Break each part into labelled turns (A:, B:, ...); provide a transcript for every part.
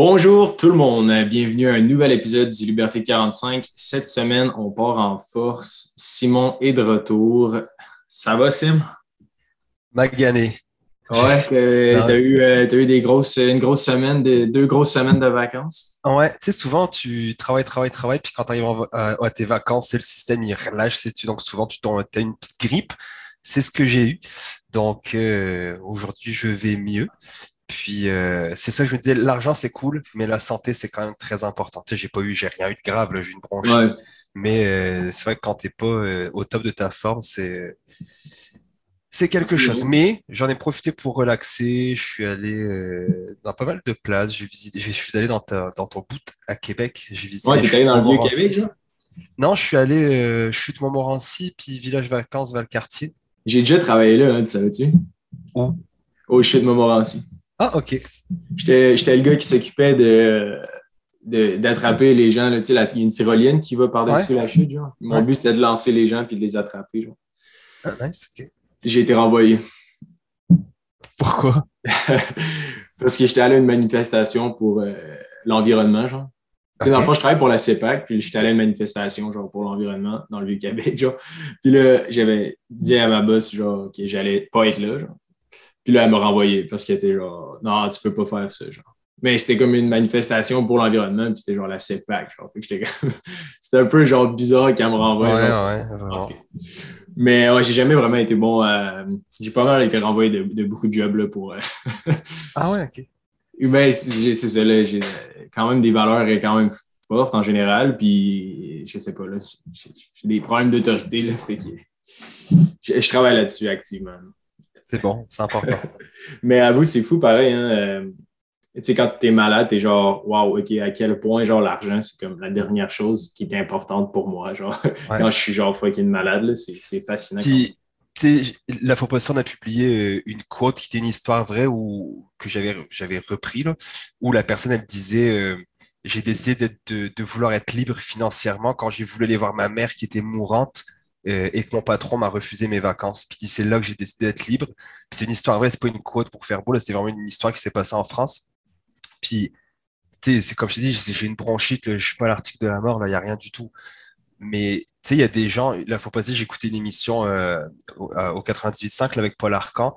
A: Bonjour tout le monde, bienvenue à un nouvel épisode du Liberté 45. Cette semaine, on part en force. Simon est de retour. Ça va, Sim?
B: Magané.
A: Ouais, t'as eu, euh, eu des grosses, une grosse semaine, deux grosses semaines de vacances.
B: Ouais, tu sais, souvent tu travailles, travailles, travailles, puis quand tu arrives à, tes vacances, c'est le système, il relâche, sais-tu, donc souvent tu as une petite grippe. C'est ce que j'ai eu. Donc euh, aujourd'hui, je vais mieux. Puis euh, c'est ça que je me disais, l'argent c'est cool, mais la santé c'est quand même très important. Tu sais, j'ai pas eu, j'ai rien eu de grave, j'ai une bronchite. Mais euh, c'est vrai que quand t'es pas euh, au top de ta forme, c'est c'est quelque chose. Mais j'en ai profité pour relaxer. Je suis allé dans pas mal de places. J'ai visité, je suis allé dans, dans ton bout à Québec. J'ai visité.
A: Ouais, t'es allé dans le vieux Québec,
B: Non, je suis allé chute Montmorency puis village vacances Valcartier.
A: J'ai déjà travaillé là, hein, tu savais-tu?
B: Où?
A: Au chute Montmorency.
B: Ah, OK.
A: J'étais le gars qui s'occupait de d'attraper les gens. Là, il y a une tyrolienne qui va par-dessus la chute. Genre. Mon but, c'était de lancer les gens et de les attraper. Genre.
B: Ah, nice, OK.
A: J'ai été renvoyé.
B: Pourquoi?
A: Parce que j'étais allé à une manifestation pour euh, l'environnement, genre. Dans le fond, je travaille pour la CEPAC, puis j'étais allé à une manifestation genre, pour l'environnement dans le Vieux-Québec. Genre. Puis là, j'avais dit à ma boss genre, que j'allais pas être là. Genre. Puis là, elle m'a renvoyé parce qu'elle était genre, non, tu peux pas faire ça. Genre. Mais c'était comme une manifestation pour l'environnement, puis c'était genre la CEPAC. Genre. Fait que j'étais c'était un peu genre bizarre qu'elle me renvoie.
B: Ouais,
A: Mais ouais, j'ai jamais vraiment été bon à. J'ai pas mal été renvoyé de, beaucoup de jobs là, pour. Euh,
B: ah ouais, ok.
A: Ben, c'est ça, là. J'ai quand même des valeurs quand même fortes en général, puis je sais pas, là. J'ai des problèmes d'autorité, là. Fait que je travaille là-dessus activement.
B: C'est bon, c'est important.
A: Mais à vous, c'est fou pareil. Hein? Euh, tu sais, quand tu es malade, tu es genre, waouh, OK, à quel point, genre, l'argent, c'est comme la dernière chose qui est importante pour moi. Genre, quand je suis genre fucking malade, c'est fascinant.
B: Puis, tu sais, la fois passée, on a publié euh, une quote qui était une histoire vraie ou que j'avais j'avais repris, là, où la personne, elle disait. Euh, j'ai décidé de, de, vouloir être libre financièrement quand j'ai voulu aller voir ma mère qui était mourante euh, et que mon patron m'a refusé mes vacances. Puis c'est là que j'ai décidé d'être libre. C'est une histoire vraie, c'est pas une quote pour faire beau, c'est vraiment une histoire qui s'est passée en France. Puis, c'est comme je t'ai dit, j'ai une bronchite, je suis pas l'article de la mort, là, il n'y a rien du tout. Mais, tu sais, il y a des gens, la fois passée, j'ai écouté une émission euh, au, au 98.5 avec Paul Arcan,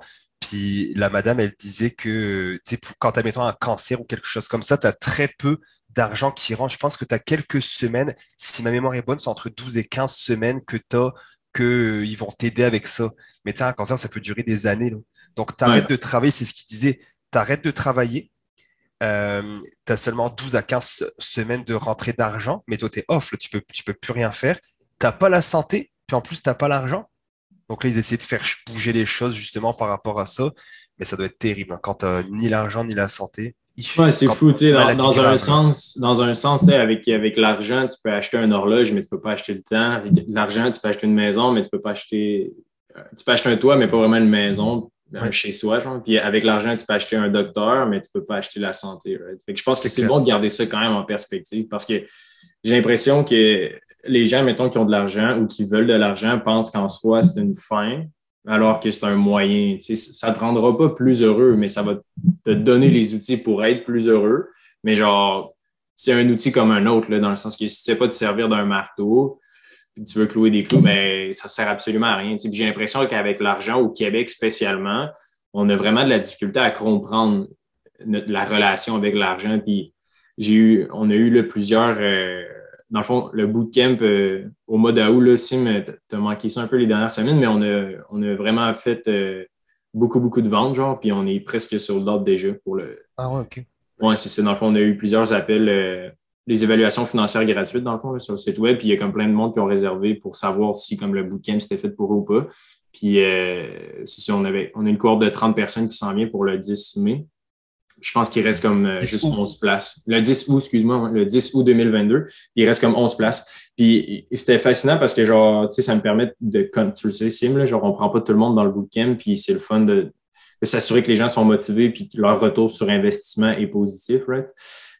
B: puis la madame, elle disait que, quand tu as, mettons, un cancer ou quelque chose comme ça, tu as très peu d'argent qui rentre. Je pense que tu as quelques semaines, si ma mémoire est bonne, c'est entre 12 et 15 semaines que tu as, qu'ils euh, vont t'aider avec ça. Mais tu un cancer, ça peut durer des années. Donc, tu arrêtes de travailler, c'est ce qu'il disait. Tu arrêtes de travailler, euh, tu as seulement 12 à 15 semaines de rentrée d'argent, mais toi, tu es off, tu peux, tu peux plus rien faire. Tu n'as pas la santé, puis en plus, tu n'as pas l'argent. Donc là, ils essaient de faire bouger les choses justement par rapport à ça. Mais ça doit être terrible hein, quand tu n'as ni l'argent ni la santé.
A: Ouais, c'est fou, tu sais, dans, un sens, dans un sens, avec, avec l'argent, tu peux acheter un horloge, mais tu peux pas acheter le temps. Avec l'argent, tu peux acheter une maison, mais tu peux pas acheter. Euh, tu peux acheter un toit, mais pas vraiment une maison, chez soi, genre. Puis avec l'argent, tu peux acheter un docteur, mais tu peux pas acheter la santé. Fait que je pense que c'est bon de garder ça quand même en perspective parce que j'ai l'impression que les gens, mettons, qui ont de l'argent ou qui veulent de l'argent pensent qu'en soi, c'est une fin, alors que c'est un moyen. Ça ne te rendra pas plus heureux, mais ça va te donner les outils pour être plus heureux. Mais genre, c'est un outil comme un autre, là, dans le sens que si tu ne sais pas te servir d'un marteau, puis tu veux clouer des clous, mais ça ne sert absolument à rien. J'ai l'impression qu'avec l'argent, au Québec spécialement, on a vraiment de la difficulté à comprendre la relation avec l'argent. Puis j'ai eu, on a eu plusieurs. Euh, dans le fond, le bootcamp euh, au mois d'août, là, Sim, tu as manqué ça un peu les dernières semaines, mais on a, on a vraiment fait euh, beaucoup, beaucoup de ventes, genre, puis on est presque sur le date déjà pour le.
B: Ah ouais, OK.
A: Oui, c'est ça. Dans le fond, on a eu plusieurs appels, euh, les évaluations financières gratuites, dans le fond, sur le site web, puis il y a comme plein de monde qui ont réservé pour savoir si comme le bootcamp c'était fait pour eux ou pas. Puis c'est ça, on, avait, on a une cohorte de 30 personnes qui s'en vient pour le 10 mai. Je pense qu'il reste comme euh, juste 11 places. Le 10 août, excuse-moi, le 10 août 2022, il reste comme 11 places. Puis c'était fascinant parce que, genre, tu sais, ça me permet de, comme tu le sais, Sim, là, genre, on prend pas tout le monde dans le bootcamp, puis c'est le fun de, s'assurer que les gens sont motivés, puis que leur retour sur investissement est positif, right?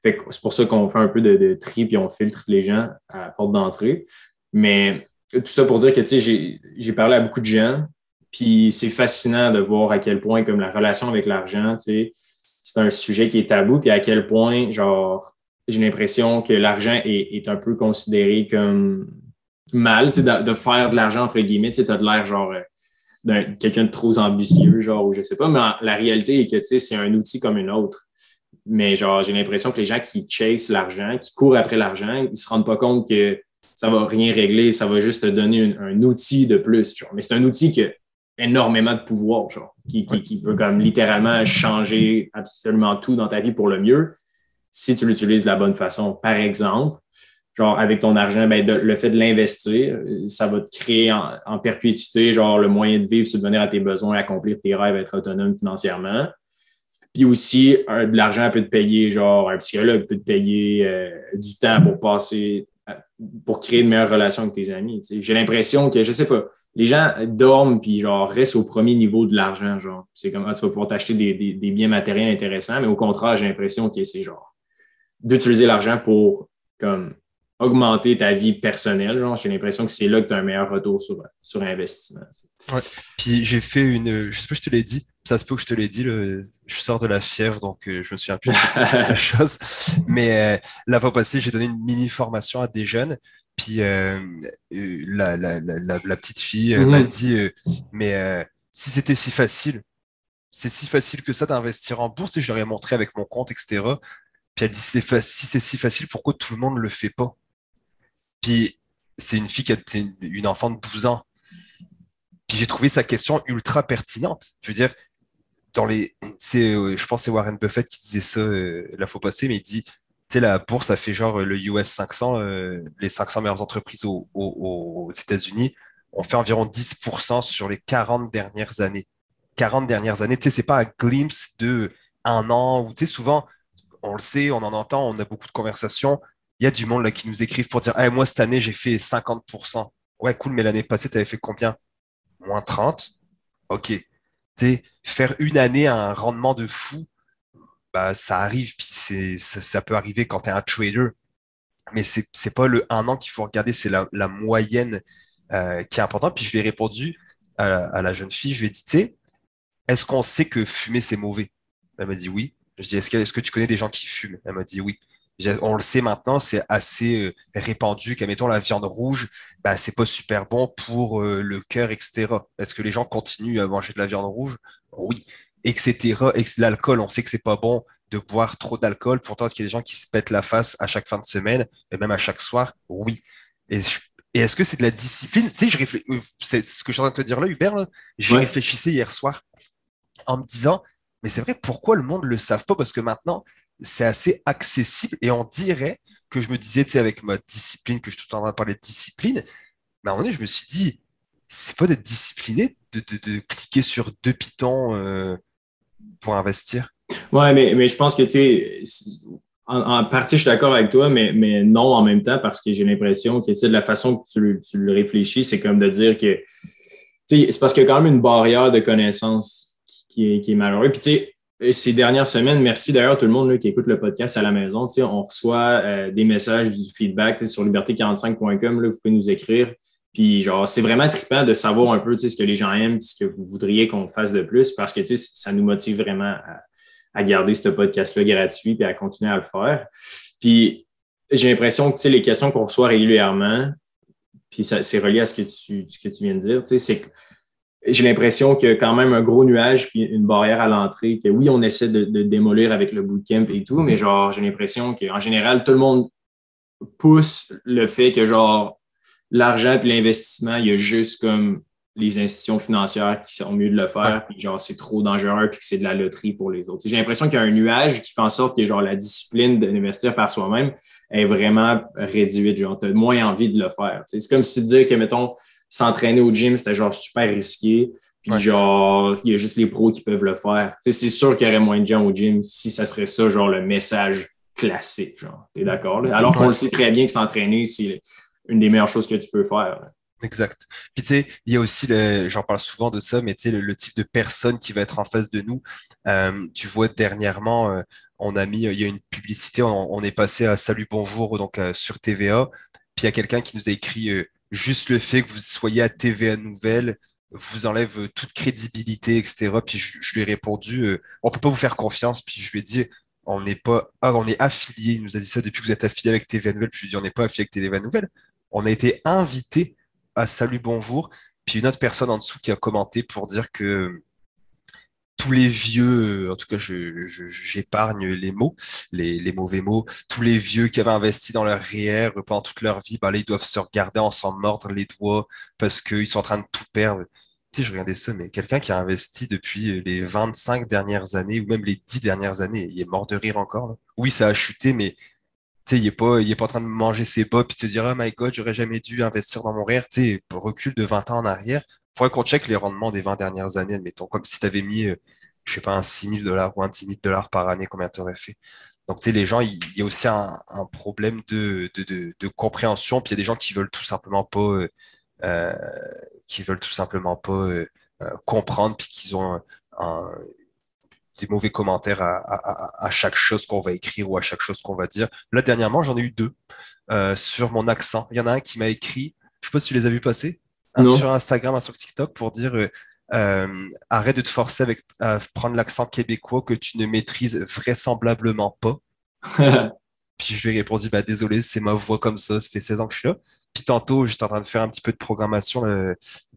A: Fait c'est pour ça qu'on fait un peu de, tri, puis on filtre les gens à la porte d'entrée. Mais tout ça pour dire que, tu sais, j'ai parlé à beaucoup de gens, puis c'est fascinant de voir à quel point, comme la relation avec l'argent, tu sais, c'est un sujet qui est tabou, puis à quel point, genre, j'ai l'impression que l'argent est, un peu considéré comme mal, de, de faire de l'argent, entre guillemets, tu as de l'air, genre, euh, quelqu'un de trop ambitieux, genre, ou je sais pas, mais la réalité est que, tu sais, c'est un outil comme un autre. Mais, genre, j'ai l'impression que les gens qui chasent l'argent, qui courent après l'argent, ils se rendent pas compte que ça va rien régler, ça va juste te donner un, outil de plus, genre. Mais c'est un outil qui a énormément de pouvoir, genre, qui, qui peut comme littéralement changer absolument tout dans ta vie pour le mieux si tu l'utilises de la bonne façon. Par exemple, genre avec ton argent, ben, le fait de l'investir, ça va te créer en, perpétuité, genre le moyen de vivre, subvenir à tes besoins, accomplir tes rêves, être autonome financièrement. Puis aussi, de l'argent peut te payer, genre un psychologue peut te payer euh, du temps pour passer, pour créer de meilleures relations avec tes amis. J'ai l'impression que, je sais pas, les gens dorment puis genre restent au premier niveau de l'argent. Genre, c'est comme ah, tu vas pouvoir t'acheter des, des, biens matériels intéressants, mais au contraire, j'ai l'impression que c'est genre d'utiliser l'argent pour comme augmenter ta vie personnelle. Genre, j'ai l'impression que c'est là que tu as un meilleur retour sur, sur investissement.
B: Ouais. Puis j'ai fait une. Je sais pas si je te l'ai dit, ça se peut que je te l'ai dit, je sors de la fièvre, donc euh, je me souviens plus de la chose. Mais euh, la fois passée, j'ai donné une mini formation à des jeunes. Puis euh, la, la, la, la, petite fille m'a mhm. dit Mais si c'était si facile, c'est si facile que ça d'investir en bourse, et je leur ai montré avec mon compte, etc. Puis elle dit, si c'est si facile, pourquoi tout le monde ne le fait pas? Puis c'est une fille qui a une enfant de 12 ans. Puis j'ai trouvé sa question ultra pertinente. Je veux dire, dans les, c'est, euh, je pense que c'est Warren Buffett qui disait ça euh, la fois passée, mais il dit, sais, la bourse, ça fait genre le US 500, euh, les 500 meilleures entreprises aux, États-Unis, ont fait environ 10% sur les 40 dernières années. 40 dernières années, tu sais, c'est pas un glimpse de un an, ou tu sais, souvent, on le sait, on en entend, on a beaucoup de conversations. Il y a du monde là qui nous écrivent pour dire moi, cette année, j'ai fait 50%. Ouais, cool, mais l'année passée, tu avais fait combien? Moins 30 Ok. sais, faire une année un rendement de fou, bah, ça arrive, puis c'est, ça, peut arriver quand tu es un trader. Mais c'est, c'est pas le un an qu'il faut regarder, c'est la, moyenne euh, qui est importante. Puis je lui ai répondu à, la jeune fille, je lui ai dit, tu sais, est-ce qu'on sait que fumer, c'est mauvais? Elle m'a dit oui. Je dis, est-ce que, est-ce que tu connais des gens qui fument? Elle m'a dit oui. On le sait maintenant, c'est assez euh, répandu qu'à mettons la viande rouge, bah, c'est pas super bon pour euh, le cœur, etc. Est-ce que les gens continuent à manger de la viande rouge? Oui, etc. L'alcool, on sait que c'est pas bon de boire trop d'alcool. Pourtant, est-ce qu'il y a des gens qui se pètent la face à chaque fin de semaine et même à chaque soir? Oui. Et, est-ce que c'est de la discipline? Tu sais, je. Euh, c'est ce que je suis en train de te dire là, Hubert. J'y réfléchissais hier soir en me disant mais c'est vrai, pourquoi le monde ne le savent pas? Parce que maintenant, c'est assez accessible et on dirait que je me disais, tu sais, avec ma discipline, que je suis tout en train de parler de discipline, mais à un moment donné, je me suis dit, c'est pas d'être discipliné de, de, cliquer sur deux pitons euh, pour investir.
A: Ouais, mais, mais je pense que, tu sais, en, partie, je suis d'accord avec toi, mais, mais non en même temps, parce que j'ai l'impression que, de la façon que tu, tu le réfléchis, c'est comme de dire que, tu c'est parce qu'il y a quand même une barrière de connaissances qui est, malheureux. Puis, tu sais, euh, ces dernières semaines, merci d'ailleurs tout le monde qui écoute le podcast à la maison. Tu on reçoit euh, des messages, du feedback sur liberté45.com. Vous pouvez nous écrire. Puis, genre, c'est vraiment trippant de savoir un peu ce que les gens aiment, ce que vous voudriez qu'on fasse de plus, parce que ça nous motive vraiment à, garder ce podcast-là gratuit et à continuer à le faire. Puis, j'ai l'impression que les questions qu'on reçoit régulièrement, puis c'est relié à ce que tu, que tu viens de dire, c'est que j'ai l'impression qu'il y a quand même un gros nuage puis une barrière à l'entrée, que oui, on essaie de, démolir avec le bootcamp et tout, mais genre, j'ai l'impression qu'en général, tout le monde pousse le fait que genre l'argent et l'investissement, il y a juste comme les institutions financières qui sont mieux de le faire, puis genre c'est trop dangereux, puis que c'est de la loterie pour les autres. J'ai l'impression qu'il y a un nuage qui fait en sorte que genre la discipline d'investir par soi-même est vraiment réduite. Genre, tu as moins envie de le faire. C'est comme si dire que, mettons, s'entraîner au gym, c'était genre super risqué. Puis genre, il y a juste les pros qui peuvent le faire. c'est sûr qu'il y aurait moins de gens au gym si ça serait ça, genre le message classique. Genre, t'es d'accord? Alors qu'on le sait très bien que s'entraîner, c'est une des meilleures choses que tu peux faire.
B: Exact. Puis tu sais, il y a aussi, j'en parle souvent de ça, mais tu sais, le, type de personne qui va être en face de nous. Euh, tu vois, dernièrement, euh, on a mis, il y a une publicité, on, est passé à Salut Bonjour donc euh, sur TVA. Puis il y a quelqu'un qui nous a écrit juste le fait que vous soyez à TVA Nouvelle, vous enlève toute crédibilité, etc. Puis je, lui ai répondu, on peut pas vous faire confiance. Puis je lui ai dit, on n'est pas, ah, on est affilié. Il nous a dit ça depuis que vous êtes affilié avec TVA Nouvelle. Puis je lui ai dit, on n'est pas affilié avec TVA Nouvelle. On a été invité à Salut Bonjour. Puis une autre personne en dessous qui a commenté pour dire que tous les vieux, en tout cas, j'épargne les mots, les, mauvais mots, tous les vieux qui avaient investi dans leur REER pendant toute leur vie, ben là, ils doivent se regarder en s'en mordre les doigts parce qu'ils sont en train de tout perdre. Tu sais, je regardais ça, mais quelqu'un qui a investi depuis les 25 dernières années ou même les 10 dernières années, il est mort de rire encore. Oui, ça a chuté, mais tu sais, il est pas, il est pas en train de manger ses bas puis de se dire, oh my god, j'aurais jamais dû investir dans mon REER. Tu sais, recul de 20 ans en arrière, faudrait qu'on check les rendements des 20 dernières années, admettons, comme si tu avais mis, euh, je sais pas, un 6 000 dollars ou un 10 000 dollars par année, combien tu aurais fait? Donc, tu sais, les gens, il y a aussi un, problème de, de, de, compréhension, puis il y a des gens qui veulent tout simplement pas, euh, euh qui veulent tout simplement pas euh, comprendre, puis qu'ils ont un, des mauvais commentaires à, à, à chaque chose qu'on va écrire ou à chaque chose qu'on va dire. Là, dernièrement, j'en ai eu deux sur mon accent. Il y en a un qui m'a écrit, je sais pas si tu les as vus passer, sur Instagram, sur TikTok pour dire euh, euh, arrête de te forcer avec, à prendre l'accent québécois que tu ne maîtrises vraisemblablement pas. Puis je lui ai répondu bah désolé, c'est ma voix comme ça, ça fait 16 ans que je suis là. Puis tantôt, j'étais en train de faire un petit peu de programmation euh,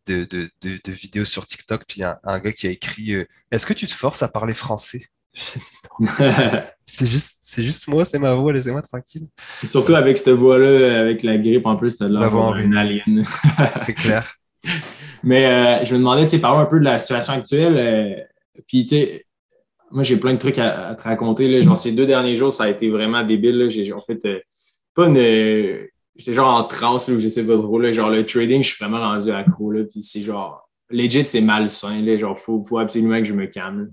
B: de, de, de, vidéos sur TikTok, puis un, un gars qui a écrit Est-ce que tu te forces à parler français? C'est juste, c'est juste moi, c'est ma voix, laissez-moi tranquille.
A: Surtout avec cette voix-là, avec la grippe en plus, t'as l'air une alien.
B: c'est clair.
A: Mais euh, je me demandais, tu sais, parlons un peu de la situation actuelle. Euh, puis, tu sais, moi, j'ai plein de trucs à, te raconter. Là. Genre, ces deux derniers jours, ça a été vraiment débile. J'ai en fait euh, pas une. J'étais genre en transe, là, où j'essaie pas trop. Là. Genre, le trading, je suis vraiment rendu accro. Là. Puis, c'est genre, legit, c'est malsain. Là. Genre, faut, faut absolument que je me calme.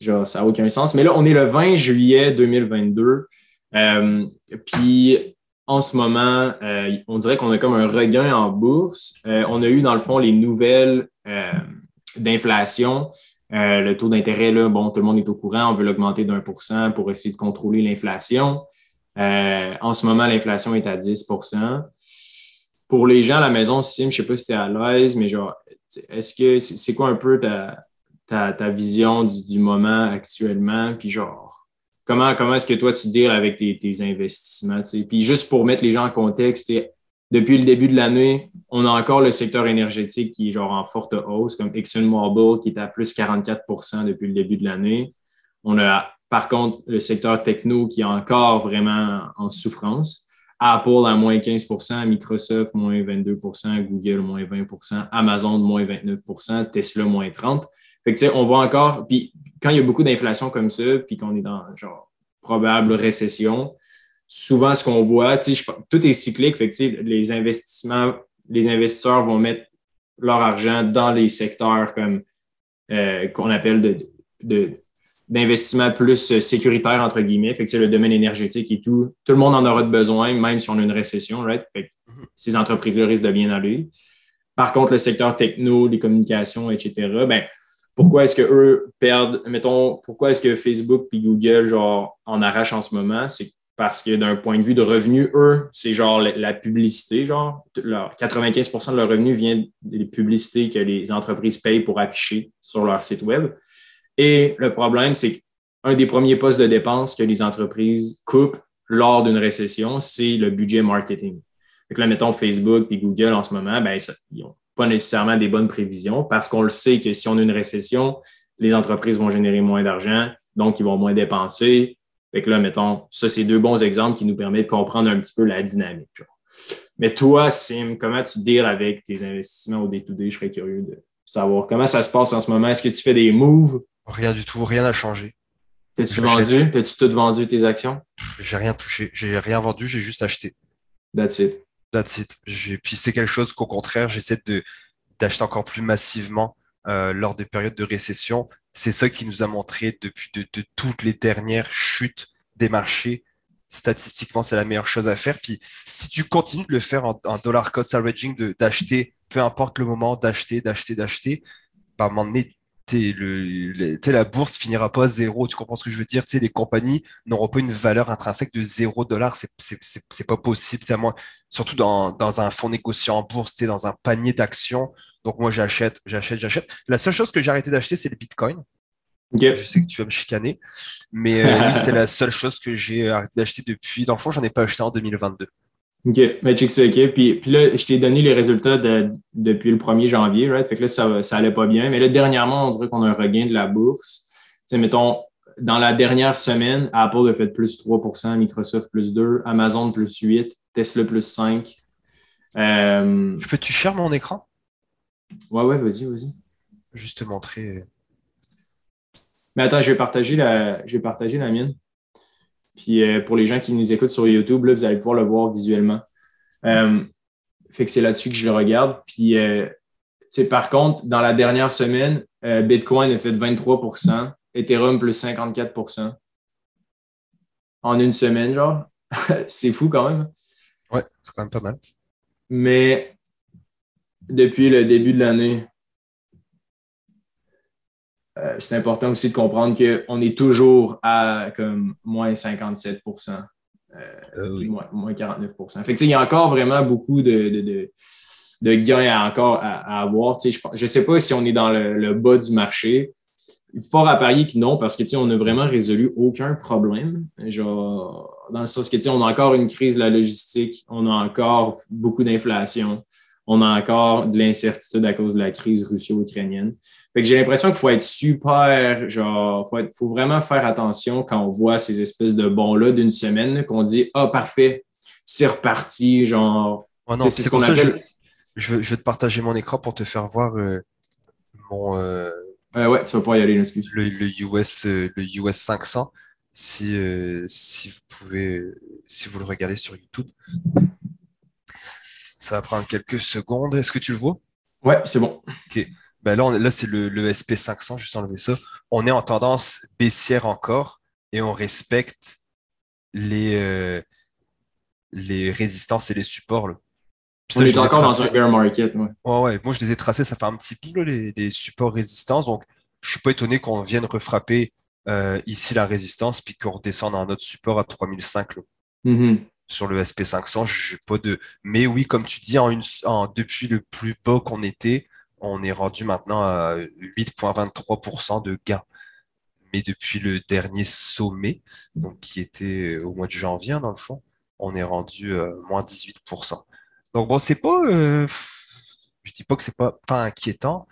A: Genre, ça n'a aucun sens. Mais là, on est le 20 juillet 2022. Euh, puis en ce moment, euh, on dirait qu'on a comme un regain en bourse. Euh, on a eu, dans le fond, les nouvelles d'inflation. le taux d'intérêt, là, bon, tout le monde est au courant, on veut l'augmenter d'un pour cent pour essayer de contrôler l'inflation. En ce moment, l'inflation est à 10% Pour les gens à la maison, Sim, je ne sais pas si tu es à l'aise, mais genre, est-ce que c'est quoi un peu ta, ta, vision du, moment actuellement, puis genre, comment, comment est-ce que toi tu deals avec tes, investissements, Puis juste pour mettre les gens en contexte, depuis le début de l'année, on a encore le secteur énergétique qui est genre en forte hausse, comme ExxonMobil qui est à plus 44% depuis le début de l'année. On a par contre le secteur techno qui est encore vraiment en souffrance. Apple à moins 15% Microsoft moins 22% Google moins 20% Amazon moins 29% Tesla moins 30 fait que, on voit encore, puis quand il y a beaucoup d'inflation comme ça, puis qu'on est dans, genre, probable récession, souvent, ce qu'on voit, tout est cyclique, fait que, les investissements, les investisseurs vont mettre leur argent dans les secteurs comme, euh, qu'on appelle de, d'investissement plus sécuritaire, entre guillemets. Fait que c'est le domaine énergétique et tout. Tout le monde en aura besoin, même si on a une récession, right? Fait que mm-hmm. ces entreprises-là risquent de bien aller. Par contre, le secteur techno, les communications, etc., ben, pourquoi est-ce qu'eux perdent, mettons, pourquoi est-ce que Facebook puis Google, genre, en arrachent en ce moment? C'est parce que d'un point de vue de revenus, eux, c'est genre la, publicité, genre, 95% de leur revenu vient des publicités que les entreprises payent pour afficher sur leur site web. Et le problème, c'est qu'un des premiers postes de dépenses que les entreprises coupent lors d'une récession, c'est le budget marketing. Donc là, mettons Facebook et Google en ce moment, ben, ils ont pas nécessairement des bonnes prévisions parce qu'on le sait que si on a une récession, les entreprises vont générer moins d'argent, donc ils vont moins dépenser. Fait que là, mettons, ça, c'est deux bons exemples qui nous permettent de comprendre un petit peu la dynamique. Mais toi, Sim, comment tu deals avec tes investissements au day-to-day? Je serais curieux de savoir comment ça se passe en ce moment. Est-ce que tu fais des moves?
B: Rien du tout, rien n'a changé.
A: T'as-tu vendu? T'as-tu tout vendu tes actions?
B: J'ai rien touché. J'ai rien vendu, j'ai juste acheté.
A: That's it.
B: That's it. Puis c'est quelque chose qu'au contraire, j'essaie de d'acheter encore plus massivement euh, lors des périodes de récession. C'est ça qui nous a montré depuis de, toutes les dernières chutes des marchés. Statistiquement, c'est la meilleure chose à faire. Puis si tu continues de le faire en, dollar cost averaging, d'acheter, peu importe le moment, d'acheter, d'acheter, d'acheter, bah, à un moment donné, le, la bourse finira pas à zéro. Tu comprends ce que je veux dire? les compagnies n'auront pas une valeur intrinsèque de zéro dollar. C'est pas possible. Moi, surtout dans, dans un fonds négocié en bourse, dans un panier d'actions, Donc moi, j'achète, j'achète, j'achète. La seule chose que j'ai arrêté d'acheter, c'est le Bitcoin. Je sais que tu vas me chicaner, mais euh, oui, c'est la seule chose que j'ai arrêté d'acheter depuis. Dans le fond, j'en ai pas acheté en 2022.
A: OK, mais check ça, OK. Puis, puis là, je t'ai donné les résultats depuis le 1er janvier, right? Fait que là, ça, ça allait pas bien. Mais là, dernièrement, on dirait qu'on a un regain de la bourse. Tu sais, mettons, dans la dernière semaine, Apple a fait plus 3% Microsoft plus 2 Amazon plus 8 Tesla plus 5
B: euh... Je peux-tu share mon écran?
A: Ouais, ouais, vas-y, vas-y.
B: Juste te montrer.
A: Mais attends, je vais partager la, je vais partager la mienne. Puis euh, pour les gens qui nous écoutent sur YouTube, là, vous allez pouvoir le voir visuellement. Euh, fait que c'est là-dessus que je le regarde. Puis, euh, par contre, dans la dernière semaine, Bitcoin a fait 23% Ethereum plus 54% en une semaine, genre. c'est fou quand même.
B: Ouais, c'est quand même pas mal.
A: Mais depuis le début de l'année, euh, c'est important aussi de comprendre qu'on est toujours à comme moins 57% euh, euh moins, 49 fait Il y a encore vraiment beaucoup de, de, gains à, encore à, avoir. Je ne sais pas si on est dans le, bas du marché. Fort à parier que non, parce que on n'a vraiment résolu aucun problème. Genre, dans le sens que on a encore une crise de la logistique, on a encore beaucoup d'inflation, on a encore de l'incertitude à cause de la crise russo-ukrainienne. Fait que j'ai l'impression qu'il faut être super, genre, faut, faut vraiment faire attention quand on voit ces espèces de bons-là d'une semaine, qu'on dit, ah, parfait, c'est reparti, genre.
B: c'est ce qu'on appelle. Je, je, vais te partager mon écran pour te faire voir euh, mon. Euh,
A: ouais, tu vas pas y aller, excuse.
B: Le, le, US, euh, le US 500, si, si vous pouvez, si vous le regardez sur YouTube. Ça va prendre quelques secondes. Est-ce que tu le vois?
A: Ouais, c'est bon.
B: OK. Ben là, là c'est le, le, SP500, juste enlever ça. On est en tendance baissière encore et on respecte les, euh, les résistances et les supports. Là.
A: on est encore dans un bear market. Ouais.
B: ouais. ouais, Moi, je les ai tracés, ça fait un petit peu les, les, supports résistances. Donc, je suis pas étonné qu'on vienne refrapper euh, ici la résistance puis qu'on redescende à notre support à 3005. Mm-hmm. Sur le SP500, je pas de. Mais oui, comme tu dis, en une, en, depuis le plus bas qu'on était, on est rendu maintenant à 8,23% de gains. Mais depuis le dernier sommet, qui était au mois de janvier, hein, dans le fond, on est rendu à moins 18%. Donc bon, c'est pas, euh, je dis pas que c'est pas, pas inquiétant,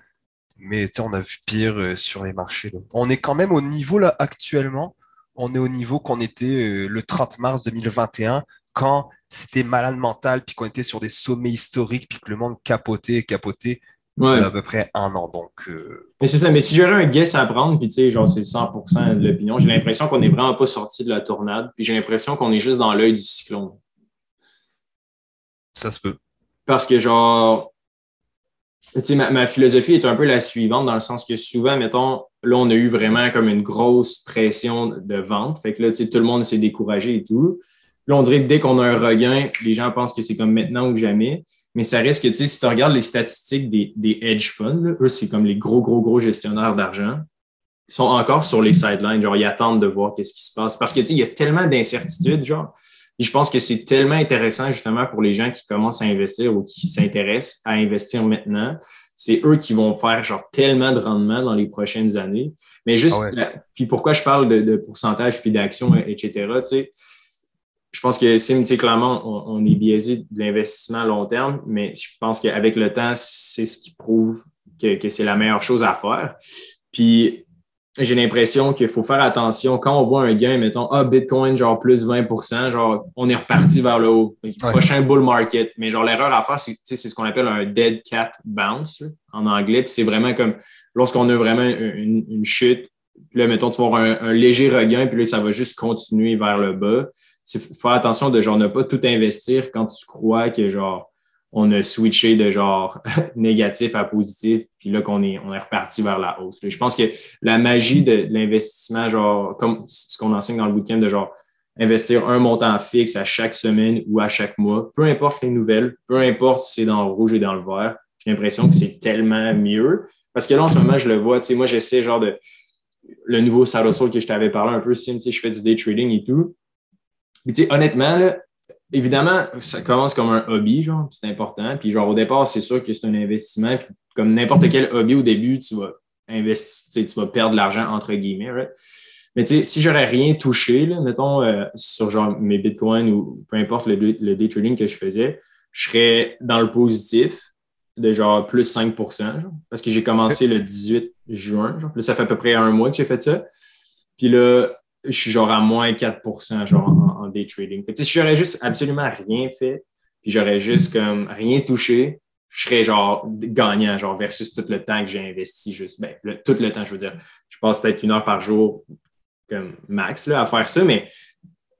B: mais on a vu pire euh, sur les marchés. On est quand même au niveau là actuellement, on est au niveau qu'on était euh, le 30 mars 2021 quand c'était malade mental, puis qu'on était sur des sommets historiques, puis que le monde capotait capotait ouais. à peu près un an. Donc, euh,
A: Mais c'est ça. Mais si j'aurais un guess à prendre, puis tu sais, genre, c'est 100% de l'opinion, j'ai l'impression qu'on n'est vraiment pas sorti de la tornade, puis j'ai l'impression qu'on est juste dans l'œil du cyclone.
B: Ça se peut.
A: Parce que, genre, tu sais, ma, philosophie est un peu la suivante, dans le sens que souvent, mettons, là, on a eu vraiment comme une grosse pression de vente. Fait que là, tu sais, tout le monde s'est découragé et tout. Là, on dirait que dès qu'on a un regain, les gens pensent que c'est comme maintenant ou jamais. Mais ça reste que, tu sais, si tu regardes les statistiques des, des hedge funds, eux, c'est comme les gros, gros, gros gestionnaires d'argent. Ils sont encore sur les sidelines, genre, ils attendent de voir qu'est-ce qui se passe. Parce que, tu sais, il y a tellement d'incertitudes, genre. Et je pense que c'est tellement intéressant, justement, pour les gens qui commencent à investir ou qui s'intéressent à investir maintenant. C'est eux qui vont faire, genre, tellement de rendement dans les prochaines années. Mais juste, ah puis pourquoi je parle de, de pourcentage puis d'actions, etc., tu sais, je pense que Sim, clairement, on, est biaisé de l'investissement à long terme, mais je pense qu'avec le temps, c'est ce qui prouve que, c'est la meilleure chose à faire. Puis, j'ai l'impression qu'il faut faire attention. Quand on voit un gain, mettons, ah, Bitcoin, genre plus 20% genre, on est reparti vers le haut. Prochain bull market. Mais genre, l'erreur à faire, c'est ce qu'on appelle un dead cat bounce en anglais. Puis c'est vraiment comme lorsqu'on a vraiment une, chute, là, mettons, tu vas avoir un, un, léger regain, puis là, ça va juste continuer vers le bas faire attention de genre ne pas tout investir quand tu crois que genre on a switché de genre négatif à positif, puis là qu'on est, on est reparti vers la hausse. Je pense que la magie de l'investissement, genre, comme ce qu'on enseigne dans le bootcamp, de genre investir un montant fixe à chaque semaine ou à chaque mois, peu importe les nouvelles, peu importe si c'est dans le rouge et dans le vert, j'ai l'impression que c'est tellement mieux. Parce que là, en ce moment, je le vois, tu sais, moi, j'essaie genre de le nouveau Saddle que je t'avais parlé un peu, si je fais du day trading et tout honnêtement, évidemment, ça commence comme un hobby, genre, c'est important. Puis, genre, au départ, c'est sûr que c'est un investissement. Comme n'importe quel hobby au début, tu vas investir, tu vas perdre de l'argent entre guillemets. Right? Mais tu sais, si j'aurais rien touché, là, mettons, euh, sur genre mes bitcoins ou peu importe le, le, day trading que je faisais, je serais dans le positif de genre plus 5% parce que j'ai commencé le 18 juin. Là, ça fait à peu près un mois que j'ai fait ça. Puis là, je suis genre à moins 4 genre en, day trading. Fait si j'aurais juste absolument rien fait, puis j'aurais juste comme rien touché, je serais genre gagnant, genre versus tout le temps que j'ai investi juste. Ben, tout le temps, je veux dire. Je passe peut-être une heure par jour comme max là, à faire ça, mais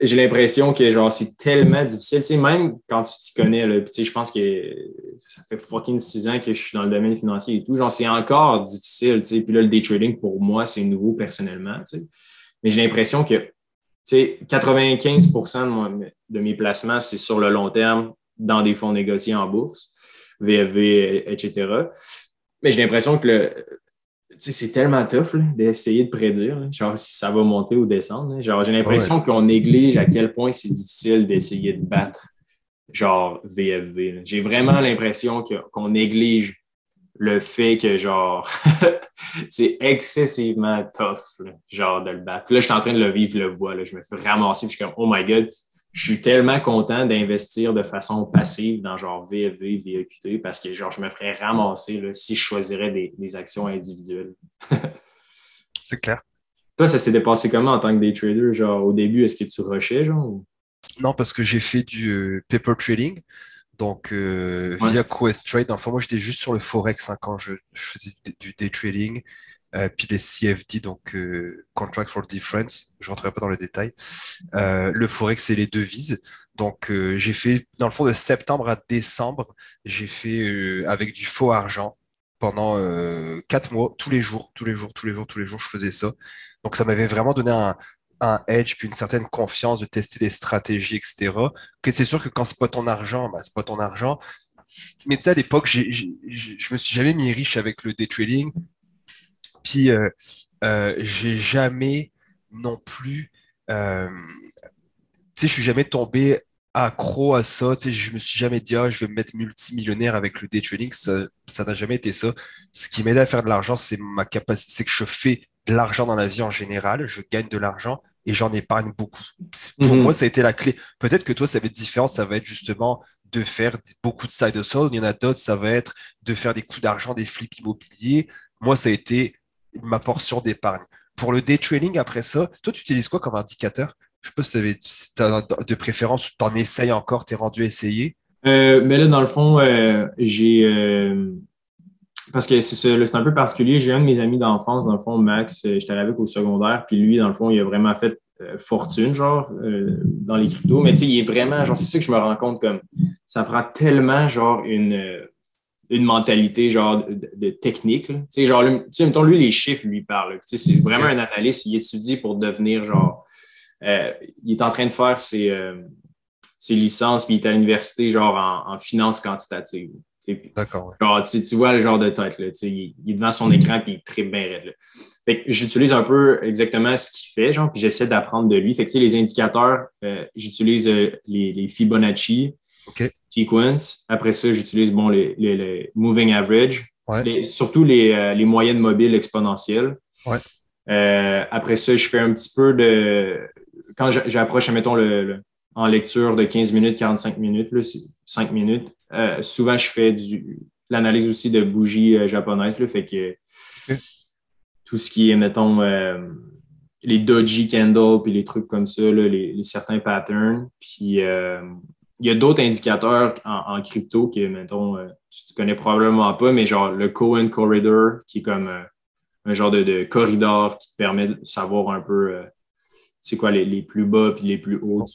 A: j'ai l'impression que genre c'est tellement difficile. Tu sais, même quand tu t'y connais, je pense que ça fait fucking six ans que je suis dans le domaine financier et tout. Genre, c'est encore difficile. Tu sais. Puis là, le day trading, pour moi, c'est nouveau personnellement. Tu sais. Mais j'ai l'impression que tu sais, 95 de, de mes placements, c'est sur le long terme dans des fonds négociés en bourse, VFV, etc. Mais j'ai l'impression que le, c'est tellement tough d'essayer de prédire, genre si ça va monter ou descendre. Genre, j'ai l'impression qu'on néglige à quel point c'est difficile d'essayer de battre genre VFV. J'ai vraiment l'impression qu'on néglige le fait que genre c'est excessivement tough, genre de le battre. là, je suis en train de le vivre, le vois. Là, je me fais ramasser, je suis comme Oh my God, je suis tellement content d'investir de façon passive dans genre VFV, VEQT parce que genre, je me ferais ramasser là, si je choisirais des, actions individuelles.
B: C'est clair.
A: Toi, ça s'est dépassé comment en tant que day trader? Genre, au début, est-ce que tu rushais, genre?
B: Non, parce que j'ai fait du euh, paper trading. Donc, euh, via Quest Trade. Dans moi, j'étais juste sur le Forex hein, quand je, faisais du day trading. Euh, puis les CFD, donc euh, Contract for Difference, je rentrerai pas dans le détail. Euh, le Forex, c'est les devises. Donc j'ai fait, dans le fond, de septembre à décembre, j'ai fait avec du faux argent pendant quatre mois, tous les jours, tous les jours, tous les jours, tous les jours, je faisais ça. Donc ça m'avait vraiment donné un, un edge puis une certaine confiance de tester les stratégies, etc. Que c'est sûr que quand c'est pas ton argent, bah, c'est pas ton argent. Mais tu sais, à l'époque, je me suis jamais mis riche avec le day trading. Puis, euh, euh, j'ai jamais non plus, euh, tu sais, je suis jamais tombé accro à ça. Tu sais, je me suis jamais dit, ah, je vais me mettre multimillionnaire avec le day trading. Ça, ça n'a jamais été ça. Ce qui m'aide à faire de l'argent, c'est ma capacité, c'est que je fais de l'argent dans la vie en général. Je gagne de l'argent et j'en épargne beaucoup. Pour mhm. moi, ça a été la clé. Peut-être que toi, ça va être différent. Ça va être justement de faire beaucoup de side hustle. Il y en a d'autres, ça va être de faire des coups d'argent, des flips immobiliers. Moi, ça a été ma portion d'épargne. Pour le day trading, après ça, toi, tu utilises quoi comme indicateur? Je sais pas si tu as de préférence, tu en essayes encore, tu es rendu à essayer?
A: Euh, mais là, dans le fond, euh, j'ai. Euh, parce que c'est un peu particulier. J'ai un de mes amis d'enfance, dans le fond, Max, j'étais avec au secondaire, puis lui, dans le fond, il a vraiment fait fortune, genre, dans les cryptos. Mais tu sais, il est vraiment, genre, c'est ça que je me rends compte comme ça prend tellement, genre, une une mentalité genre de, technique. Tu sais, genre, tu sais, mettons, lui, les chiffres lui parlent. Tu sais, c'est vraiment un analyste. Il étudie pour devenir genre. Euh, il est en train de faire ses, euh, ses licences, puis il est à l'université, genre en, finance quantitative.
B: D'accord.
A: Tu, tu, vois le genre de tête, là, sais, il, est devant son écran, puis il tripe bien raide. Fait que j'utilise un peu exactement ce qu'il fait, genre, puis j'essaie d'apprendre de lui. Fait que, les indicateurs, euh, j'utilise les, les, Fibonacci, sequence. Après ça, j'utilise bon, les, moving average, surtout euh, les, moyennes mobiles exponentielles. Euh, après ça, je fais un petit peu de. Quand j'approche, mettons, le, en lecture de 15 minutes, 45 minutes, 5 minutes, euh, souvent je fais du l'analyse aussi de bougies japonaises. Là, fait que tout ce qui est, mettons, les doji candles, puis les trucs comme ça, les, certains patterns. Puis il y a d'autres indicateurs en, crypto que, mettons, euh, tu ne connais probablement pas, mais genre le Cohen Corridor, qui est comme euh, un genre de, corridor qui te permet de savoir un peu euh, c'est quoi les, plus bas puis les plus hauts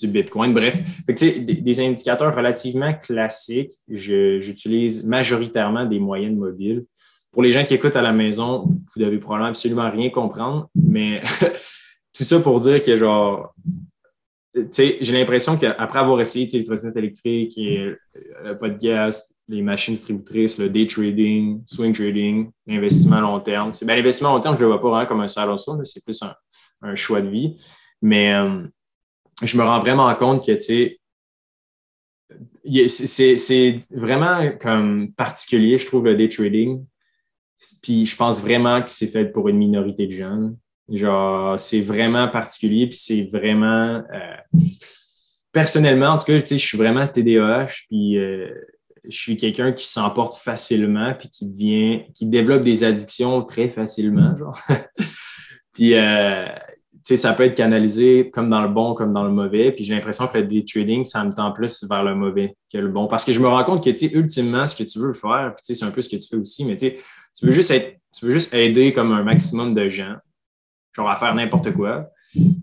A: du, Bitcoin. Bref, des, indicateurs relativement classiques. J'utilise majoritairement des moyennes mobiles. Pour les gens qui écoutent à la maison, vous devez probablement absolument rien comprendre, mais tout ça pour dire que genre j'ai l'impression qu'après avoir essayé les trottinettes électriques et le podcast, les machines distributrices, le day trading, swing trading, l'investissement à long terme. Ben, l'investissement à long terme, je ne le vois pas vraiment comme un salaire c'est plus un, choix de vie. Mais euh, je me rends vraiment compte que c'est vraiment comme particulier, je trouve, le day trading. Puis je pense vraiment que c'est fait pour une minorité de jeunes. Genre, c'est vraiment particulier, puis c'est vraiment. Euh, personnellement, en tout cas, je suis vraiment TDAH, puis euh, je suis quelqu'un qui s'emporte facilement, puis qui devient, qui développe des addictions très facilement, genre. puis, euh, tu sais, ça peut être canalisé comme dans le bon, comme dans le mauvais. Puis j'ai l'impression que le day trading, ça me tend plus vers le mauvais que le bon. Parce que je me rends compte que, ultimement, ce que tu veux faire, puis c'est un peu ce que tu fais aussi, mais tu veux juste être, tu veux juste aider comme un maximum de gens, genre à faire n'importe quoi.